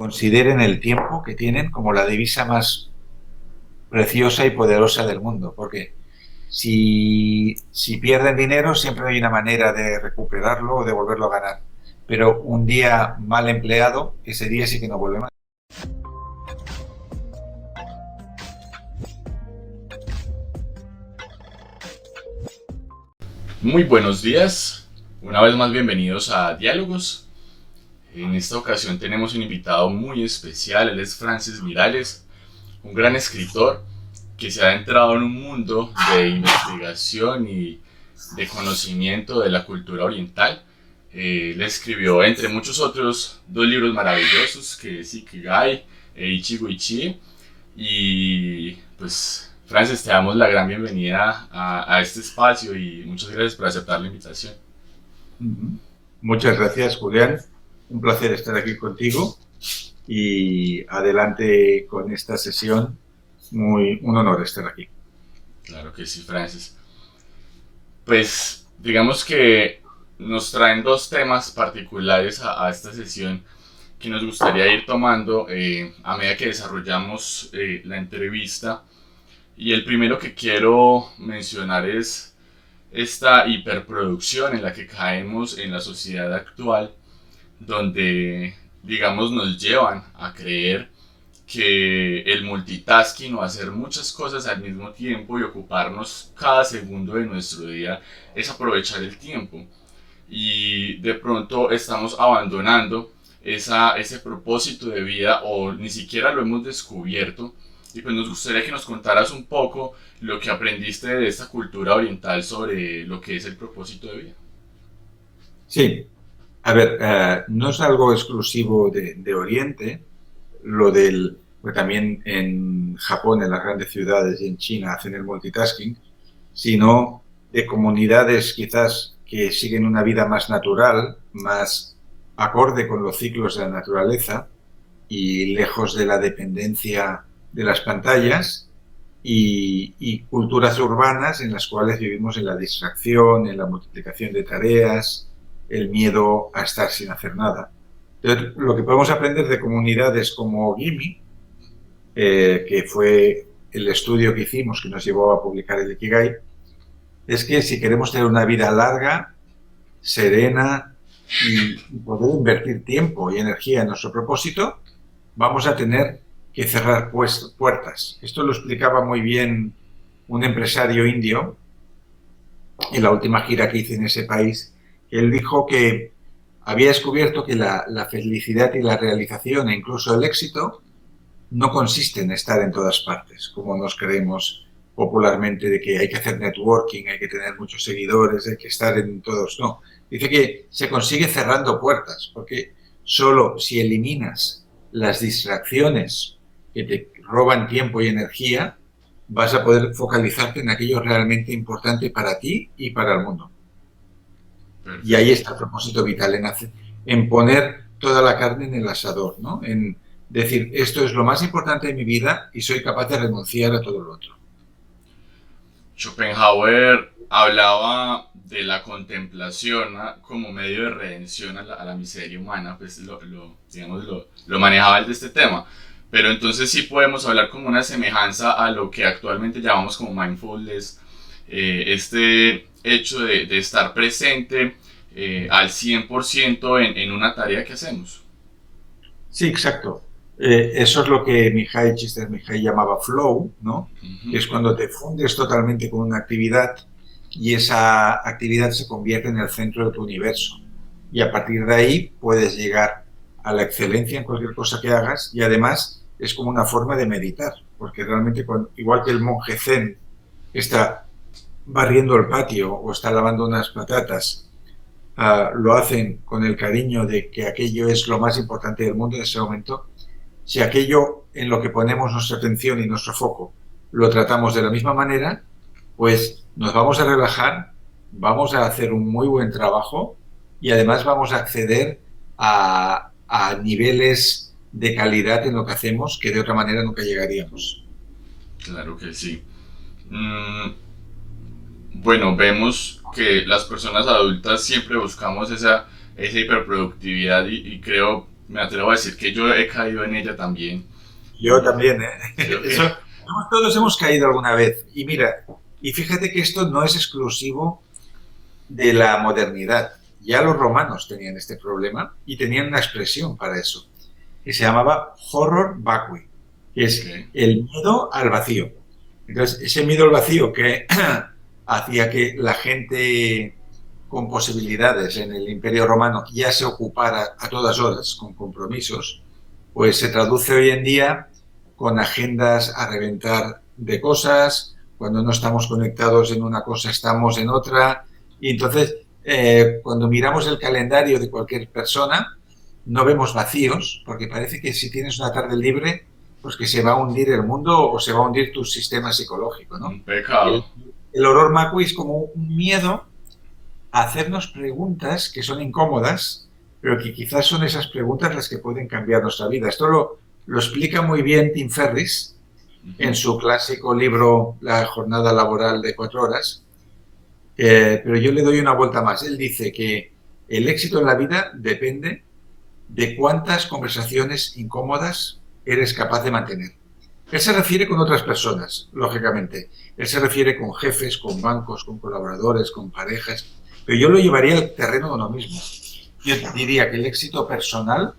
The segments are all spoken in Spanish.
consideren el tiempo que tienen como la divisa más preciosa y poderosa del mundo, porque si, si pierden dinero siempre hay una manera de recuperarlo o de volverlo a ganar, pero un día mal empleado, ese día sí que no vuelve más. Muy buenos días, una vez más bienvenidos a Diálogos. En esta ocasión tenemos un invitado muy especial, él es Francis Mirales, un gran escritor que se ha entrado en un mundo de investigación y de conocimiento de la cultura oriental. Eh, él escribió, entre muchos otros, dos libros maravillosos, que es Ikigai e Ichigo Ichi. Y pues Francis, te damos la gran bienvenida a, este espacio y muchas gracias por aceptar la invitación. Muchas gracias, Julián. Un placer estar aquí contigo y adelante con esta sesión. Muy, un honor estar aquí. Claro que sí, Francis. Pues digamos que nos traen dos temas particulares a, esta sesión que nos gustaría ir tomando eh, a medida que desarrollamos eh, la entrevista y el primero que quiero mencionar es esta hiperproducción en la que caemos en la sociedad actual, donde, digamos, nos llevan a creer que el multitasking o hacer muchas cosas al mismo tiempo y ocuparnos cada segundo de nuestro día es aprovechar el tiempo. Y de pronto estamos abandonando esa, ese propósito de vida o ni siquiera lo hemos descubierto y pues nos gustaría que nos contaras un poco lo que aprendiste de esta cultura oriental sobre lo que es el propósito de vida. Sí, a ver, eh, no es algo exclusivo de, Oriente, lo del, también en Japón, en las grandes ciudades y en China hacen el multitasking, sino de comunidades quizás que siguen una vida más natural, más acorde con los ciclos de la naturaleza y lejos de la dependencia de las pantallas y, culturas urbanas en las cuales vivimos en la distracción, en la multiplicación de tareas, el miedo a estar sin hacer nada. Lo que podemos aprender de comunidades como Gimi, eh, que fue el estudio que hicimos que nos llevó a publicar el Ikigai, es que si queremos tener una vida larga, serena y poder invertir tiempo y energía en nuestro propósito, vamos a tener que cerrar puertas. Esto lo explicaba muy bien un empresario indio en la última gira que hice en ese país. Él dijo que había descubierto que la, felicidad y la realización e incluso el éxito no consiste en estar en todas partes, como nos creemos popularmente de que hay que hacer networking, hay que tener muchos seguidores, hay que estar en todos. No, dice que se consigue cerrando puertas, porque solo si eliminas las distracciones que te roban tiempo y energía, vas a poder focalizarte en aquello realmente importante para ti y para el mundo. Y ahí está el propósito vital, en, hacer, en poner toda la carne en el asador, ¿no? En decir, esto es lo más importante de mi vida y soy capaz de renunciar a todo lo otro. Schopenhauer hablaba de la contemplación como medio de redención a la, miseria humana, pues lo, digamos, lo, lo manejaba el de este tema. Pero entonces sí podemos hablar como una semejanza a lo que actualmente llamamos como mindfulness, eh, este hecho de, de estar presente eh, al 100% en, en, una tarea que hacemos. Sí, exacto. Eh, eso es lo que Mihai Csikszentmihalyi llamaba flow, ¿no? Que es cuando te fundes totalmente con una actividad y esa actividad se convierte en el centro de tu universo. Y a partir de ahí puedes llegar a la excelencia en cualquier cosa que hagas y además es como una forma de meditar, porque realmente igual que el monje zen está barriendo el patio o está lavando unas patatas, ah, lo hacen con el cariño de que aquello es lo más importante del mundo en ese momento, si aquello en lo que ponemos nuestra atención y nuestro foco lo tratamos de la misma manera, pues nos vamos a relajar, vamos a hacer un muy buen trabajo y además vamos a acceder a, a niveles de calidad en lo que hacemos que de otra manera nunca llegaríamos. Claro que sí. Mm, bueno, vemos que las personas adultas siempre buscamos esa, esa hiperproductividad y, creo me atrevo a decir que yo he caído en ella también. Yo también, ¿eh? todos hemos caído alguna vez. Y mira, y fíjate que esto no es exclusivo de la modernidad. Ya los romanos tenían este problema y tenían una expresión para eso, que se llamaba horror vacui, que es el miedo al vacío. Entonces, ese miedo al vacío que hacía que la gente con posibilidades en el Imperio Romano ya se ocupara a todas horas con compromisos, pues se traduce hoy en día con agendas a reventar de cosas, cuando no estamos conectados en una cosa estamos en otra, y entonces eh, cuando miramos el calendario de cualquier persona, no vemos vacíos, porque parece que si tienes una tarde libre, pues que se va a hundir el mundo o se va a hundir tu sistema psicológico, ¿no? Un pecado. El, horror macui es como un miedo a hacernos preguntas que son incómodas, pero que quizás son esas preguntas las que pueden cambiar nuestra vida. Esto lo, lo explica muy bien Tim Ferris en su clásico libro La jornada laboral de cuatro horas, eh, pero yo le doy una vuelta más. Él dice que el éxito en la vida depende de cuántas conversaciones incómodas eres capaz de mantener. Él se refiere con otras personas, lógicamente. Él se refiere con jefes, con bancos, con colaboradores, con parejas. Pero yo lo llevaría al terreno de uno mismo. Yo diría que el éxito personal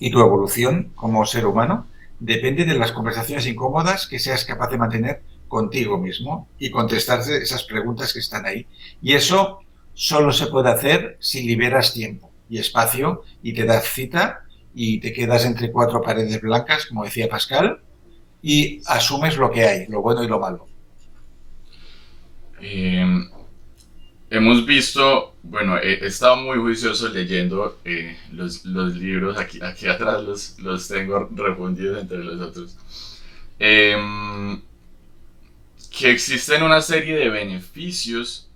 y tu evolución como ser humano depende de las conversaciones incómodas que seas capaz de mantener contigo mismo y contestarse esas preguntas que están ahí. Y eso solo se puede hacer si liberas tiempo y espacio y te das cita y te quedas entre cuatro paredes blancas, como decía Pascal, y asumes lo que hay, lo bueno y lo malo. Em, hemos visto, bueno, he, estado muy juicioso leyendo eh, los, libros, aquí, aquí atrás los, los tengo respondidos entre los otros, em, que existen una serie de beneficios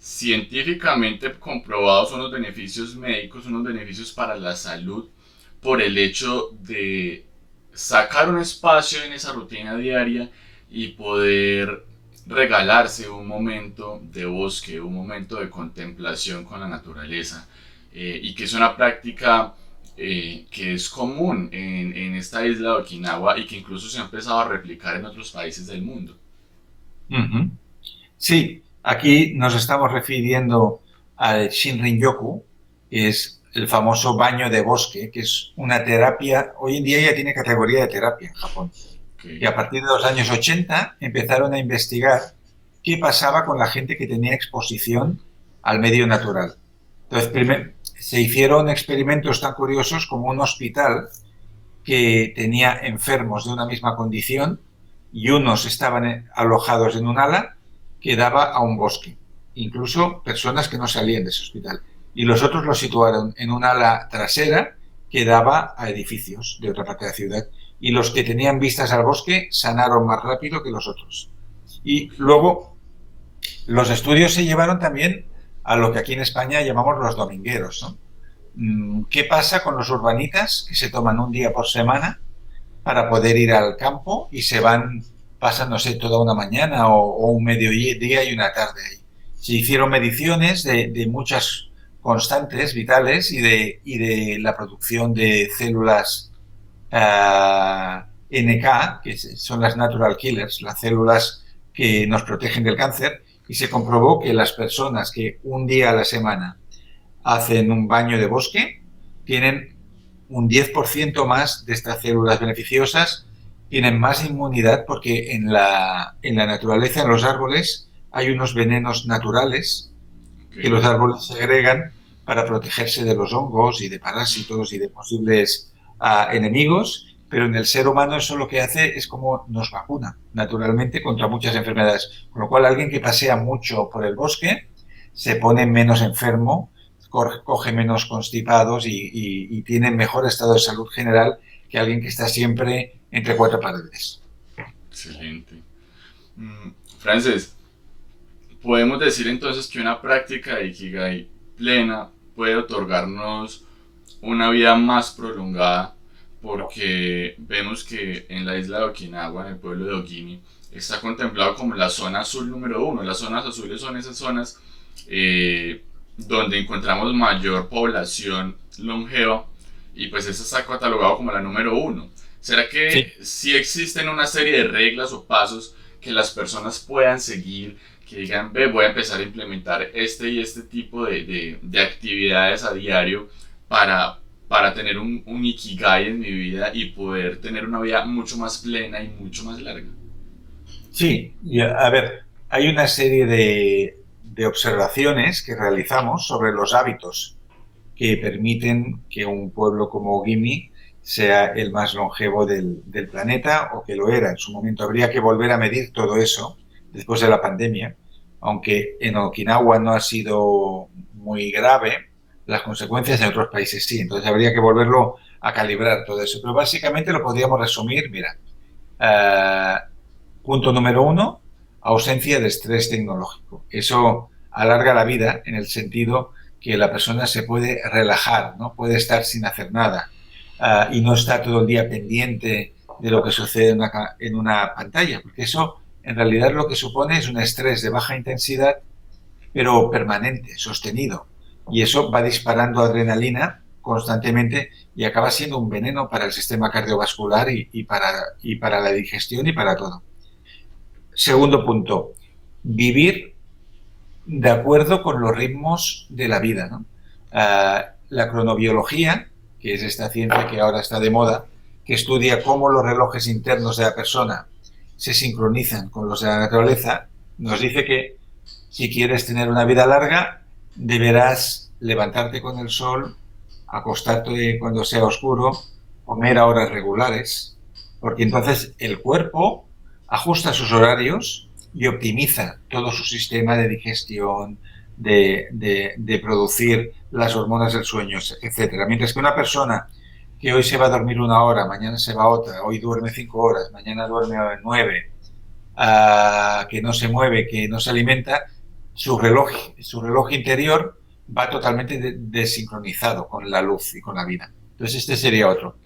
científicamente comprobados, unos beneficios médicos, unos beneficios para la salud, por el hecho de sacar un espacio en esa rutina diaria y poder regalarse un momento de bosque, un momento de contemplación con la naturaleza eh, y que es una práctica eh, que es común en, en, esta isla de Okinawa y que incluso se ha empezado a replicar en otros países del mundo. Sí, aquí nos estamos refiriendo al Shinrin-yoku, es el famoso baño de bosque, que es una terapia, hoy en día ya tiene categoría de terapia en Japón. Y a partir de los años 80 empezaron a investigar qué pasaba con la gente que tenía exposición al medio natural. Entonces, se hicieron experimentos tan curiosos como un hospital que tenía enfermos de una misma condición y unos estaban alojados en un ala que daba a un bosque, incluso personas que no salían de ese hospital. Y los otros los situaron en un ala trasera que daba a edificios de otra parte de la ciudad y los que tenían vistas al bosque sanaron más rápido que los otros. Y luego los estudios se llevaron también a lo que aquí en España llamamos los domingueros. Mm, ¿Qué pasa con los urbanitas que se toman un día por semana para poder ir al campo y se van pasándose toda una mañana o, un mediodía y una tarde ahí? Se hicieron mediciones de muchas constantes vitales y de, y de la producción de células eh, NK, que son las natural killers, las células que nos protegen del cáncer, y se comprobó que las personas que un día a la semana hacen un baño de bosque tienen un 10% más de estas células beneficiosas, tienen más inmunidad porque en la, en la naturaleza, en los árboles, hay unos venenos naturales que los árboles segregan para protegerse de los hongos y de parásitos y de posibles a enemigos, pero en el ser humano eso lo que hace es como nos vacuna naturalmente contra muchas enfermedades. Con lo cual alguien que pasea mucho por el bosque se pone menos enfermo, coge menos constipados y, tiene mejor estado de salud general que alguien que está siempre entre cuatro paredes. Excelente. Mm, Frances, podemos decir entonces que una práctica de Ikigai plena puede otorgarnos una vida más prolongada porque vemos que en la isla de Okinawa, en el pueblo de Ogimi, está contemplado como la zona azul número uno. Las zonas azules son esas zonas eh, donde encontramos mayor población longeva y pues esa está catalogado como la número uno. ¿Será que si existen una serie de reglas o pasos que las personas puedan seguir, que digan, ve, voy a empezar a implementar este y este tipo de, de, actividades a diario para, para tener un, un, ikigai en mi vida y poder tener una vida mucho más plena y mucho más larga? Sí, a ver, hay una serie de, de observaciones que realizamos sobre los hábitos que permiten que un pueblo como Gimi sea el más longevo del, del, planeta o que lo era en su momento. Habría que volver a medir todo eso después de la pandemia, aunque en Okinawa no ha sido muy grave, las consecuencias en otros países sí, entonces habría que volverlo a calibrar todo eso. Pero básicamente lo podríamos resumir, mira, uh, punto número uno, ausencia de estrés tecnológico. Eso alarga la vida en el sentido que la persona se puede relajar, ¿no? puede estar sin hacer nada uh, y no está todo el día pendiente de lo que sucede en una, en una, pantalla, porque eso en realidad lo que supone es un estrés de baja intensidad, pero permanente, sostenido. Y eso va disparando adrenalina constantemente y acaba siendo un veneno para el sistema cardiovascular y, para, la digestión y para todo. Segundo punto, vivir de acuerdo con los ritmos de la vida. Uh, la cronobiología, que es esta ciencia que ahora está de moda, que estudia cómo los relojes internos de la persona se sincronizan con los de la naturaleza, nos dice que si quieres tener una vida larga, deberás levantarte con el sol, acostarte cuando sea oscuro, comer a horas regulares, porque entonces el cuerpo ajusta sus horarios y optimiza todo su sistema de digestión, de, producir las hormonas del sueño, etc. Mientras que una persona que hoy se va a dormir una hora, mañana se va otra, hoy duerme cinco horas, mañana duerme nueve, uh, que no se mueve, que no se alimenta, su reloj, su reloj interior va totalmente de, desincronizado con la luz y con la vida. Entonces este sería otro.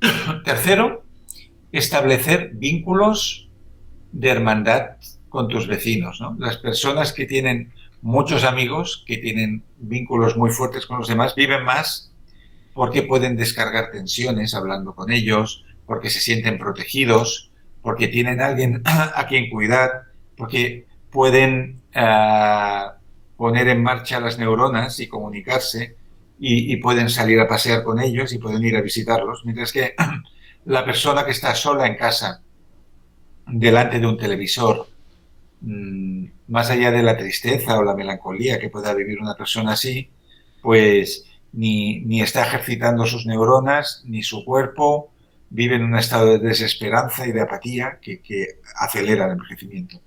Tercero, establecer vínculos de hermandad con tus vecinos. ¿no? Las personas que tienen muchos amigos, que tienen vínculos muy fuertes con los demás, viven más porque pueden descargar tensiones hablando con ellos, porque se sienten protegidos, porque tienen alguien a quien cuidar, porque pueden uh, poner en marcha las neuronas y comunicarse y, y, pueden salir a pasear con ellos y pueden ir a visitarlos, mientras que la persona que está sola en casa delante de un televisor Mm, más allá de la tristeza o la melancolía que pueda vivir una persona así, pues ni, ni está ejercitando sus neuronas, ni su cuerpo, vive en un estado de desesperanza y de apatía que, que acelera el envejecimiento.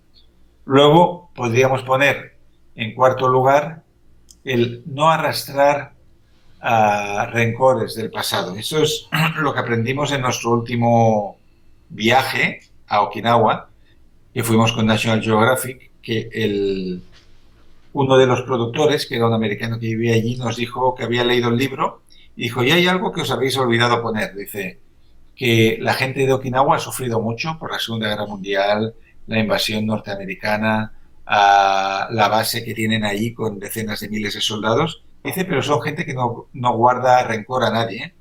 Luego podríamos poner en cuarto lugar el no arrastrar rencores del pasado. Eso es lo que aprendimos en nuestro último viaje a Okinawa, que fuimos con National Geographic, que el, uno de los productores, que era un americano que vivía allí, nos dijo que había leído el libro y dijo, y hay algo que os habéis olvidado poner. Dice que la gente de Okinawa ha sufrido mucho por la Segunda Guerra Mundial, la invasión norteamericana, a la base que tienen allí con decenas de miles de soldados. Dice, pero son gente que no, no guarda rencor a nadie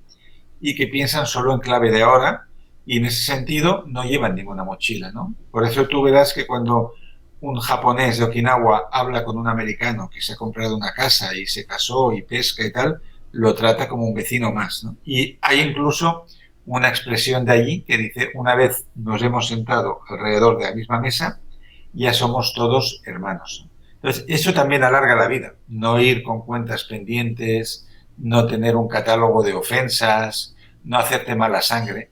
y que piensan solo en clave de ahora y en ese sentido no llevan ninguna mochila, ¿no? Por eso tú verás que cuando un japonés de Okinawa habla con un americano que se ha comprado una casa y se casó y pesca y tal, lo trata como un vecino más. Y hay incluso una expresión de allí que dice, una vez nos hemos sentado alrededor de la misma mesa, ya somos todos hermanos. Entonces, eso también alarga la vida, no ir con cuentas pendientes, no tener un catálogo de ofensas, no hacerte mala sangre,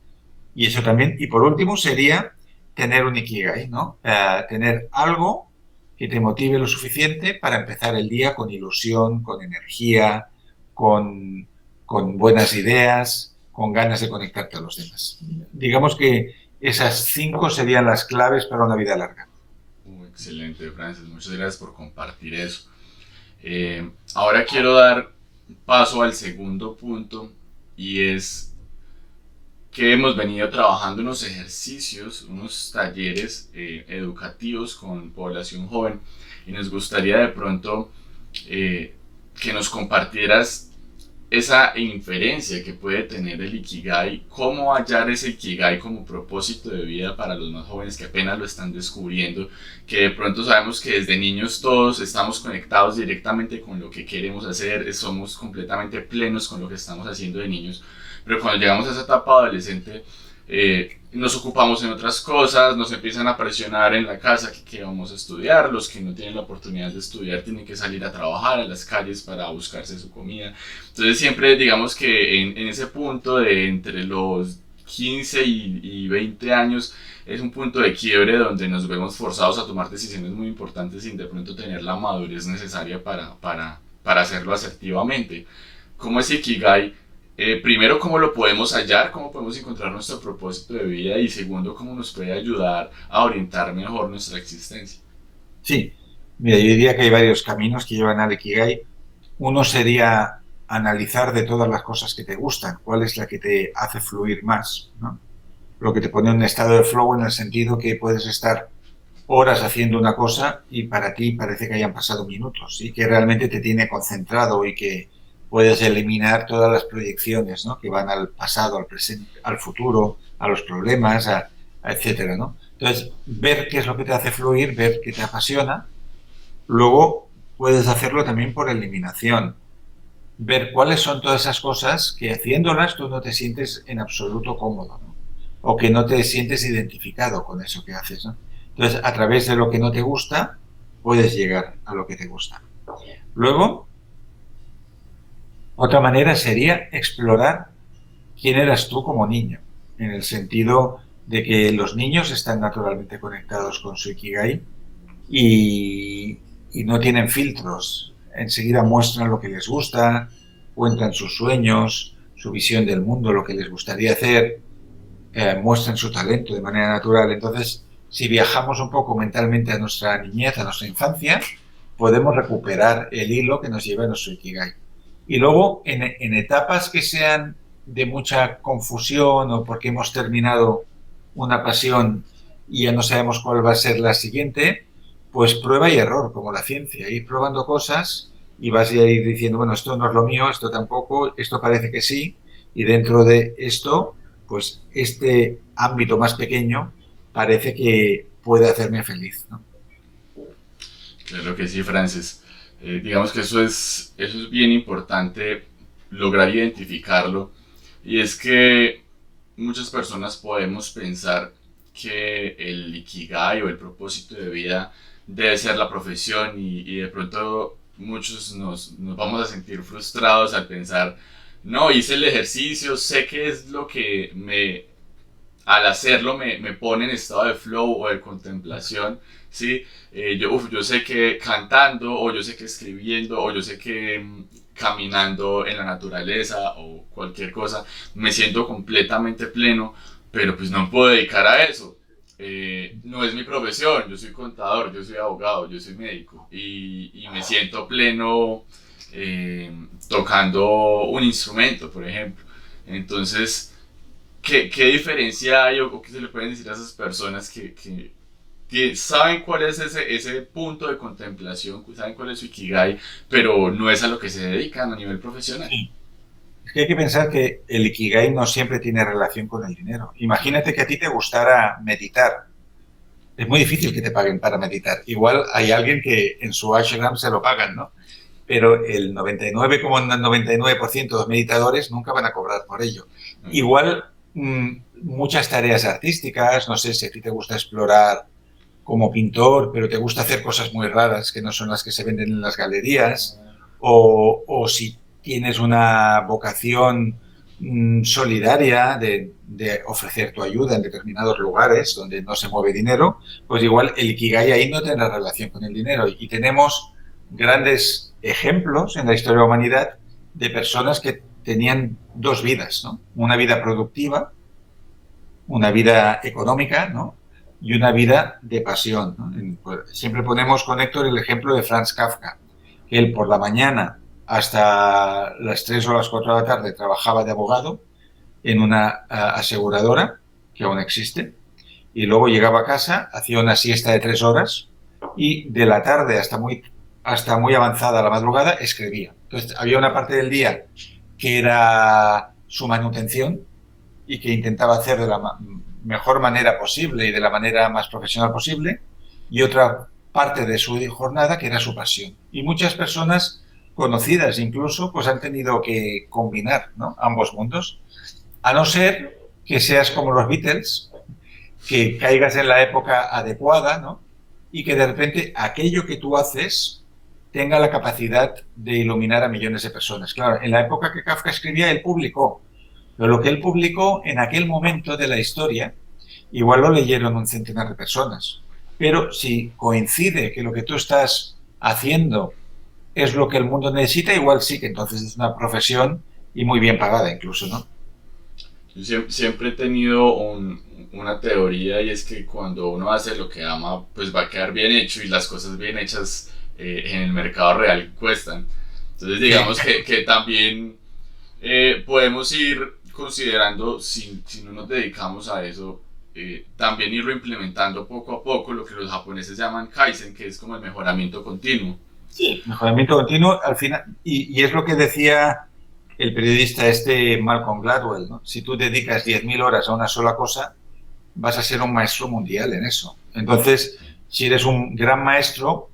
y eso también. Y por último sería tener un ikigai, ¿no? Uh, tener algo que te motive lo suficiente para empezar el día con ilusión, con energía, con, con buenas ideas, con ganas de conectarte a los demás. Digamos que esas cinco serían las claves para una vida larga. Uh, excelente, Francis. Muchas gracias por compartir eso. Eh, ahora quiero dar paso al segundo punto y es que hemos venido trabajando unos ejercicios, unos talleres eh, educativos con población joven y nos gustaría de pronto eh, que nos compartieras esa inferencia que puede tener el Ikigai, cómo hallar ese Ikigai como propósito de vida para los más jóvenes que apenas lo están descubriendo, que de pronto sabemos que desde niños todos estamos conectados directamente con lo que queremos hacer, somos completamente plenos con lo que estamos haciendo de niños, pero cuando llegamos a esa etapa adolescente, eh, nos ocupamos en otras cosas, nos empiezan a presionar en la casa que, vamos a estudiar, los que no tienen la oportunidad de estudiar tienen que salir a trabajar a las calles para buscarse su comida. Entonces siempre digamos que en, ese punto de entre los 15 y, 20 años es un punto de quiebre donde nos vemos forzados a tomar decisiones muy importantes sin de pronto tener la madurez necesaria para, para, para hacerlo asertivamente. Como ese Ikigai eh, primero, cómo lo podemos hallar, cómo podemos encontrar nuestro propósito de vida y segundo, cómo nos puede ayudar a orientar mejor nuestra existencia. Sí, mira, yo diría que hay varios caminos que llevan al Ikigai. Uno sería analizar de todas las cosas que te gustan, cuál es la que te hace fluir más, ¿no? Lo que te pone en un estado de flow en el sentido que puedes estar horas haciendo una cosa y para ti parece que hayan pasado minutos y que realmente te tiene concentrado y que puedes eliminar todas las proyecciones ¿no? que van al pasado, al presente, al futuro, a los problemas, a, etcétera, ¿no? Entonces, ver qué es lo que te hace fluir, ver qué te apasiona. Luego, puedes hacerlo también por eliminación. Ver cuáles son todas esas cosas que haciéndolas tú no te sientes en absoluto cómodo, ¿no? O que no te sientes identificado con eso que haces, ¿no? Entonces, a través de lo que no te gusta, puedes llegar a lo que te gusta. Luego, otra manera sería explorar quién eras tú como niño, en el sentido de que los niños están naturalmente conectados con su Ikigai y, no tienen filtros. Enseguida muestran lo que les gusta, cuentan sus sueños, su visión del mundo, lo que les gustaría hacer, eh, muestran su talento de manera natural. Entonces, si viajamos un poco mentalmente a nuestra niñez, a nuestra infancia, podemos recuperar el hilo que nos lleva a nuestro Ikigai. Y luego, en, etapas que sean de mucha confusión o porque hemos terminado una pasión y ya no sabemos cuál va a ser la siguiente, pues prueba y error, como la ciencia, ir probando cosas y vas a ir diciendo, bueno, esto no es lo mío, esto tampoco, esto parece que sí, y dentro de esto, pues este ámbito más pequeño parece que puede hacerme feliz. Claro que sí, Francis. Eh, digamos que eso es, eso es bien importante lograr identificarlo. Y es que muchas personas podemos pensar que el ikigai o el propósito de vida debe ser la profesión y, de pronto muchos nos, nos, vamos a sentir frustrados al pensar, no, hice el ejercicio, sé que es lo que me, al hacerlo me, me pone en estado de flow o de contemplación ¿sí? Eh, yo, yo sé que cantando, o yo sé que escribiendo, o yo sé que mm, caminando en la naturaleza o cualquier cosa, me siento completamente pleno, pero pues no puedo dedicar a eso. Eh, no es mi profesión, yo soy contador, yo soy abogado, yo soy médico y, y me siento pleno eh, tocando un instrumento, por ejemplo. Entonces, ¿qué, ¿qué, diferencia hay o, qué se le pueden decir a esas personas que, que que saben cuál es ese, ese punto de contemplación, saben cuál es su Ikigai, pero no es a lo que se dedican a nivel profesional. Es que hay que pensar que el Ikigai no siempre tiene relación con el dinero. Imagínate que a ti te gustara meditar. Es muy difícil que te paguen para meditar. Igual hay alguien que en su ashram se lo pagan, ¿no? Pero el 99,99% de los meditadores nunca van a cobrar por ello. Mm. Igual muchas tareas artísticas, no sé si a ti te gusta explorar como pintor, pero te gusta hacer cosas muy raras que no son las que se venden en las galerías, o, si tienes una vocación mm, solidaria de, ofrecer tu ayuda en determinados lugares donde no se mueve dinero, pues igual el Ikigai ahí no tiene relación con el dinero. Y tenemos grandes ejemplos en la historia de la humanidad de personas que tenían dos vidas, ¿no? Una vida productiva, una vida económica, ¿no? y una vida de pasión. Pues, siempre ponemos con Héctor el ejemplo de Franz Kafka, que él por la mañana hasta las 3 o las 4 de la tarde trabajaba de abogado en una aseguradora que aún existe, y luego llegaba a casa, hacía una siesta de 3 horas y de la tarde hasta muy, hasta muy avanzada la madrugada escribía. Entonces había una parte del día que era su manutención y que intentaba hacer de la mejor manera posible y de la manera más profesional posible, y otra parte de su jornada que era su pasión. Y muchas personas conocidas incluso, pues han tenido que combinar ambos mundos, a no ser que seas como los Beatles, que caigas en la época adecuada, ¿no? Y que de repente aquello que tú haces tenga la capacidad de iluminar a millones de personas. Claro, en la época que Kafka escribía, él publicó, pero lo que él publicó en aquel momento de la historia, igual lo leyeron un centenar de personas. Pero si coincide que lo que tú estás haciendo es lo que el mundo necesita, igual sí que entonces es una profesión y muy bien pagada incluso, ¿no? siempre he tenido una teoría y es que cuando uno hace lo que ama, pues va a quedar bien hecho y las cosas bien hechas eh, en el mercado real cuestan. Entonces digamos que, que también eh, podemos ir considerando, si, si, no nos dedicamos a eso, eh, también irlo implementando poco a poco, lo que los japoneses llaman Kaizen, que es como el mejoramiento continuo. Sí, mejoramiento continuo, al final, y, y es lo que decía el periodista este Malcolm Gladwell, ¿no? Si tú dedicas 10.000 horas a una sola cosa, vas a ser un maestro mundial en eso. Entonces, si eres un gran maestro,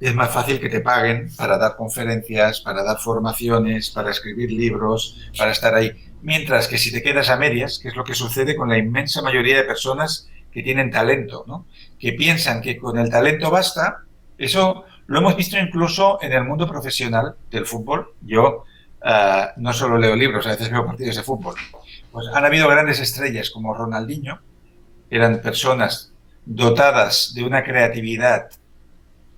es más fácil que te paguen para dar conferencias, para dar formaciones, para escribir libros, para estar ahí. Mientras que si te quedas a medias, que es lo que sucede con la inmensa mayoría de personas que tienen talento, ¿no? que piensan que con el talento basta, eso lo hemos visto incluso en el mundo profesional del fútbol. Yo eh, no solo leo libros, a veces veo partidos de fútbol. Pues han habido grandes estrellas como Ronaldinho, eran personas dotadas de una creatividad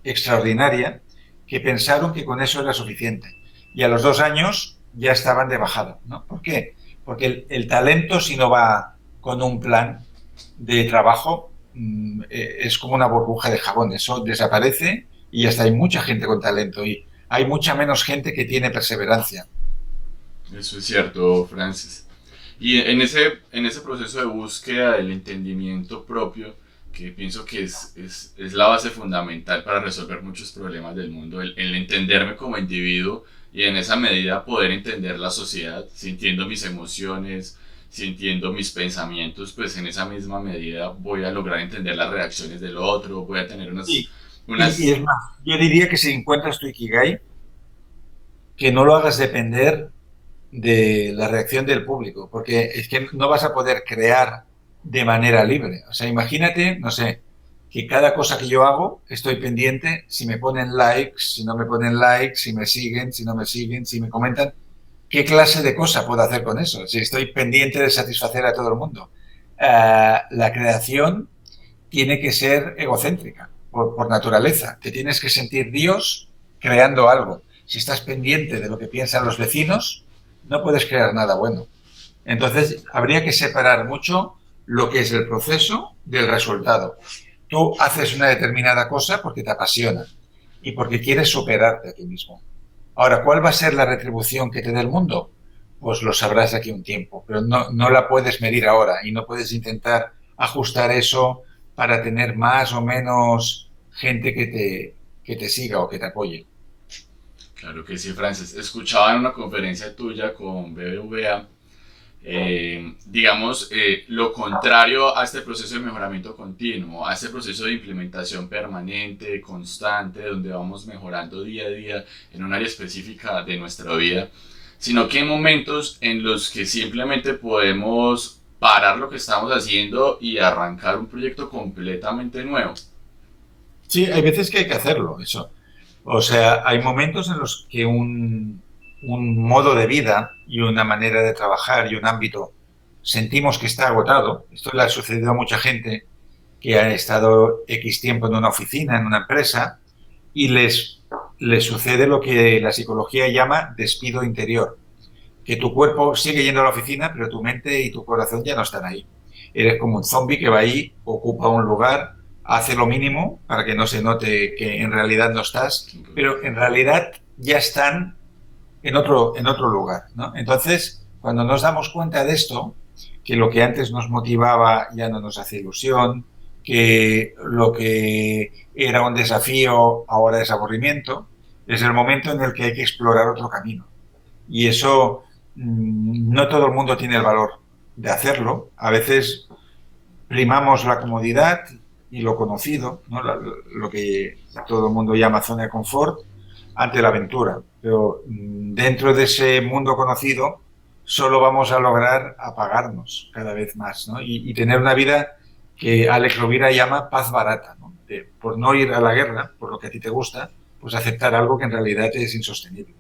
extraordinaria que pensaron que con eso era suficiente. Y a los dos años ya estaban de bajada. ¿no? ¿Por qué? Porque el, talento, si no va con un plan de trabajo, mm, eh, es como una burbuja de jabón. Eso desaparece y hasta hay mucha gente con talento y hay mucha menos gente que tiene perseverancia. Eso es cierto, Francis. Y en ese, en ese proceso de búsqueda del entendimiento propio, pienso que es, es, es la base fundamental para resolver muchos problemas del mundo, el, el, entenderme como individuo y en esa medida poder entender la sociedad, sintiendo mis emociones, sintiendo mis pensamientos, pues en esa misma medida voy a lograr entender las reacciones del otro, voy a tener unas... unas... Y, es más, yo diría que si encuentras tu Ikigai, que no lo hagas depender de la reacción del público, porque es que no vas a poder crear de manera libre. O sea, imagínate, no sé, que cada cosa que yo hago estoy pendiente si me ponen likes, si no me ponen likes, si me siguen, si no me siguen, si me comentan. ¿Qué clase de cosa puedo hacer con eso? Si estoy pendiente de satisfacer a todo el mundo. Eh, la creación tiene que ser egocéntrica, por, por naturaleza. Te tienes que sentir Dios creando algo. Si estás pendiente de lo que piensan los vecinos, no puedes crear nada bueno. Entonces, habría que separar mucho lo que es el proceso del resultado. Tú haces una determinada cosa porque te apasiona y porque quieres superarte a ti mismo. Ahora, ¿cuál va a ser la retribución que te dé el mundo? Pues lo sabrás aquí un tiempo, pero no, no la puedes medir ahora y no puedes intentar ajustar eso para tener más o menos gente que te, que te siga o que te apoye. Claro que sí, Francis. Escuchaba en una conferencia tuya con BBVA, eh, digamos, eh, lo contrario a este proceso de mejoramiento continuo, a este proceso de implementación permanente, constante, donde vamos mejorando día a día en un área específica de nuestra vida, sino que hay momentos en los que simplemente podemos parar lo que estamos haciendo y arrancar un proyecto completamente nuevo. Sí, hay veces que hay que hacerlo, eso. O sea, hay momentos en los que un, modo de vida y una manera de trabajar y un ámbito sentimos que está agotado. Esto le ha sucedido a mucha gente que ha estado X tiempo en una oficina, en una empresa, y les, les sucede lo que la psicología llama despido interior. Que tu cuerpo sigue yendo a la oficina, pero tu mente y tu corazón ya no están ahí. Eres como un zombie que va ahí, ocupa un lugar, hace lo mínimo para que no se note que en realidad no estás, pero en realidad ya están en otro, en otro lugar. Entonces, cuando nos damos cuenta de esto, que lo que antes nos motivaba ya no nos hace ilusión, que lo que era un desafío ahora es aburrimiento, es el momento en el que hay que explorar otro camino. Y eso mm, no todo el mundo tiene el valor de hacerlo. A veces primamos la comodidad y lo conocido, lo que todo el mundo llama zona de confort, ante la aventura. Pero mm, dentro de ese mundo conocido solo vamos a lograr apagarnos cada vez más Y, tener una vida que Alex Rovira llama paz barata, por no ir a la guerra, por lo que a ti te gusta, pues aceptar algo que en realidad es insostenible.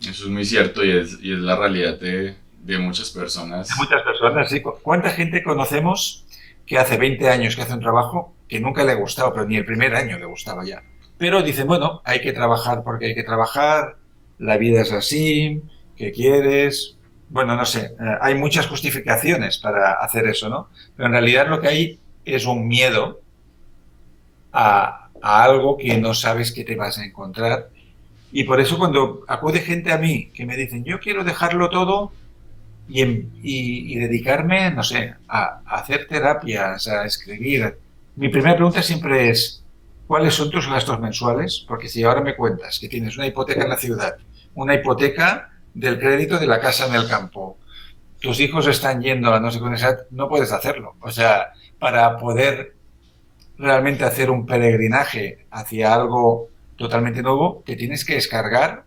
Eso es muy cierto y es, y es la realidad de, de muchas personas. De muchas personas, sí. ¿Cuánta gente conocemos que hace 20 años que hace un trabajo que nunca le ha gustado, pero ni el primer año le gustaba ya? Pero dicen, bueno, hay que trabajar porque hay que trabajar, la vida es así, ¿qué quieres? Bueno, no sé, eh, hay muchas justificaciones para hacer eso, ¿no? Pero en realidad lo que hay es un miedo a, algo que no sabes que te vas a encontrar. Y por eso cuando acude gente a mí que me dicen, yo quiero dejarlo todo y, dedicarme, no sé, a, hacer terapias, a escribir. Mi primera pregunta siempre es, ¿cuáles son tus gastos mensuales? Porque si ahora me cuentas que tienes una hipoteca en la ciudad, una hipoteca del crédito de la casa en el campo, tus hijos están yendo a no sé esa, no puedes hacerlo. O sea, para poder realmente hacer un peregrinaje hacia algo totalmente nuevo, te tienes que descargar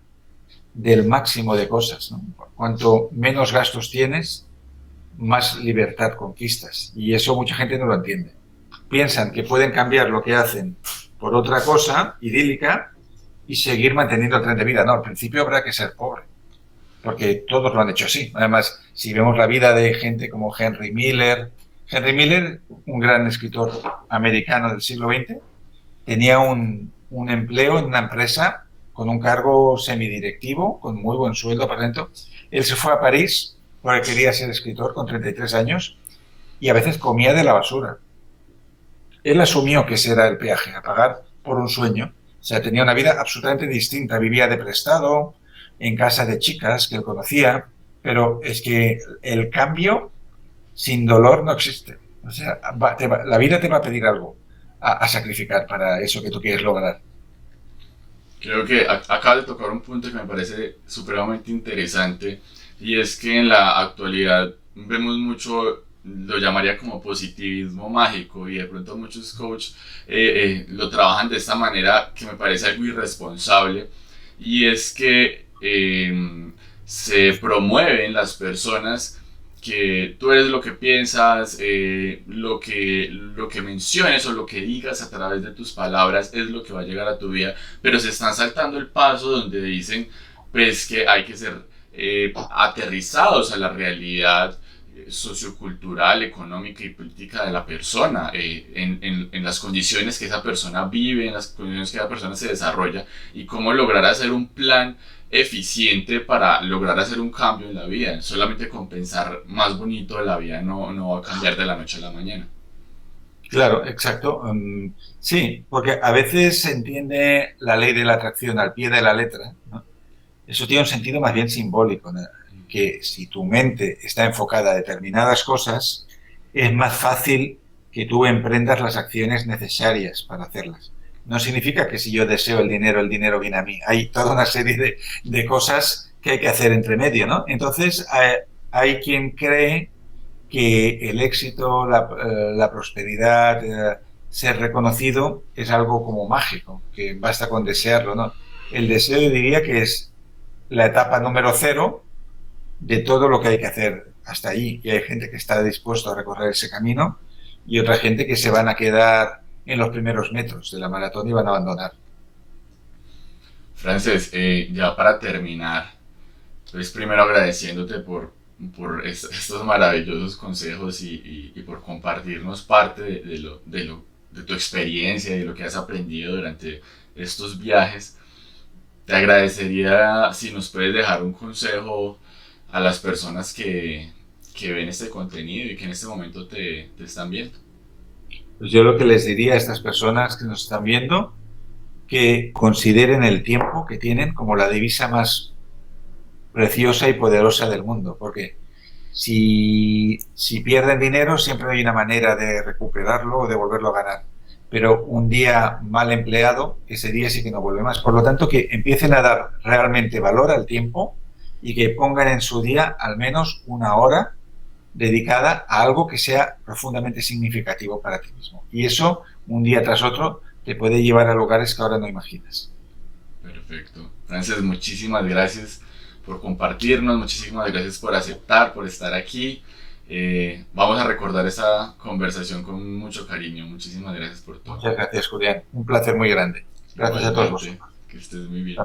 del máximo de cosas. Cuanto menos gastos tienes, más libertad conquistas. Y eso mucha gente no lo entiende. Piensan que pueden cambiar lo que hacen por otra cosa idílica y seguir manteniendo el tren de vida. No, al principio habrá que ser pobre, porque todos lo han hecho así. Además, si vemos la vida de gente como Henry Miller, Henry Miller, un gran escritor americano del siglo XX, tenía un, un empleo en una empresa con un cargo semidirectivo, con muy buen sueldo, por dentro. Él se fue a París porque quería ser escritor con 33 años y a veces comía de la basura. Él asumió que ese era el peaje, a pagar por un sueño. O sea, tenía una vida absolutamente distinta. Vivía de prestado, en casa de chicas que él conocía, pero es que el cambio sin dolor no existe. O sea, la vida te va a pedir algo a sacrificar para eso que tú quieres lograr. Creo que acaba de tocar un punto que me parece supremamente interesante y es que en la actualidad vemos mucho, lo llamaría como positivismo mágico y de pronto muchos coaches eh, eh, lo trabajan de esta manera que me parece algo irresponsable y es que eh, se promueven las personas que tú eres lo que piensas, eh, lo, que, lo que menciones o lo que digas a través de tus palabras es lo que va a llegar a tu vida, pero se están saltando el paso donde dicen pues que hay que ser eh, aterrizados a la realidad eh, sociocultural, económica y política de la persona, en, en, en, las condiciones que esa persona vive, en las condiciones que esa persona se desarrolla y cómo lograr hacer un plan eficiente para lograr hacer un cambio en la vida. Solamente con pensar más bonito la vida no, no va a cambiar de la noche a la mañana. Claro, exacto. Um, sí, porque a veces se entiende la ley de la atracción al pie de la letra. Eso tiene un sentido más bien simbólico, que si tu mente está enfocada a determinadas cosas, es más fácil que tú emprendas las acciones necesarias para hacerlas no significa que si yo deseo el dinero, el dinero viene a mí. Hay toda una serie de, cosas que hay que hacer entre medio, ¿no? Entonces, hay, quien cree que el éxito, la, eh, prosperidad, eh, ser reconocido es algo como mágico, que basta con desearlo, ¿no? El deseo yo diría que es la etapa número cero de todo lo que hay que hacer hasta ahí. Y hay gente que está dispuesto a recorrer ese camino y otra gente que se van a quedar en los primeros metros de la maratón y van a abandonar. Frances, eh, ya para terminar, pues primero agradeciéndote por, por estos maravillosos consejos y, y, por compartirnos parte de, lo, de, lo, de tu experiencia y de lo que has aprendido durante estos viajes. Te agradecería si nos puedes dejar un consejo a las personas que, que ven este contenido y que en este momento te, te están viendo. Pues yo lo que les diría a estas personas que nos están viendo, que consideren el tiempo que tienen como la divisa más preciosa y poderosa del mundo, porque si, si pierden dinero siempre hay una manera de recuperarlo o de volverlo a ganar, pero un día mal empleado, ese día sí que no vuelve más. Por lo tanto, que empiecen a dar realmente valor al tiempo y que pongan en su día al menos una hora dedicada a algo que sea profundamente significativo para ti mismo. Y eso, un día tras otro, te puede llevar a lugares que ahora no imaginas. Perfecto. Frances, muchísimas gracias por compartirnos, muchísimas gracias por aceptar, por estar aquí. Eh, vamos a recordar esa conversación con mucho cariño. Muchísimas gracias por todo. Muchas gracias, Julián. Un placer muy grande. Gracias a todos. Que estés muy bien.